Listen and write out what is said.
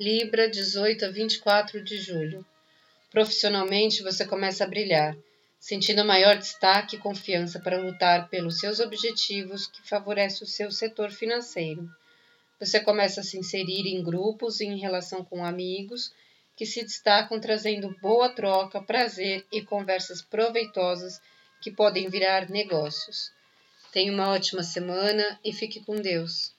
Libra, 18 a 24 de julho. Profissionalmente, você começa a brilhar, sentindo maior destaque e confiança para lutar pelos seus objetivos que favorece o seu setor financeiro. Você começa a se inserir em grupos e em relação com amigos que se destacam trazendo boa troca, prazer e conversas proveitosas que podem virar negócios. Tenha uma ótima semana e fique com Deus.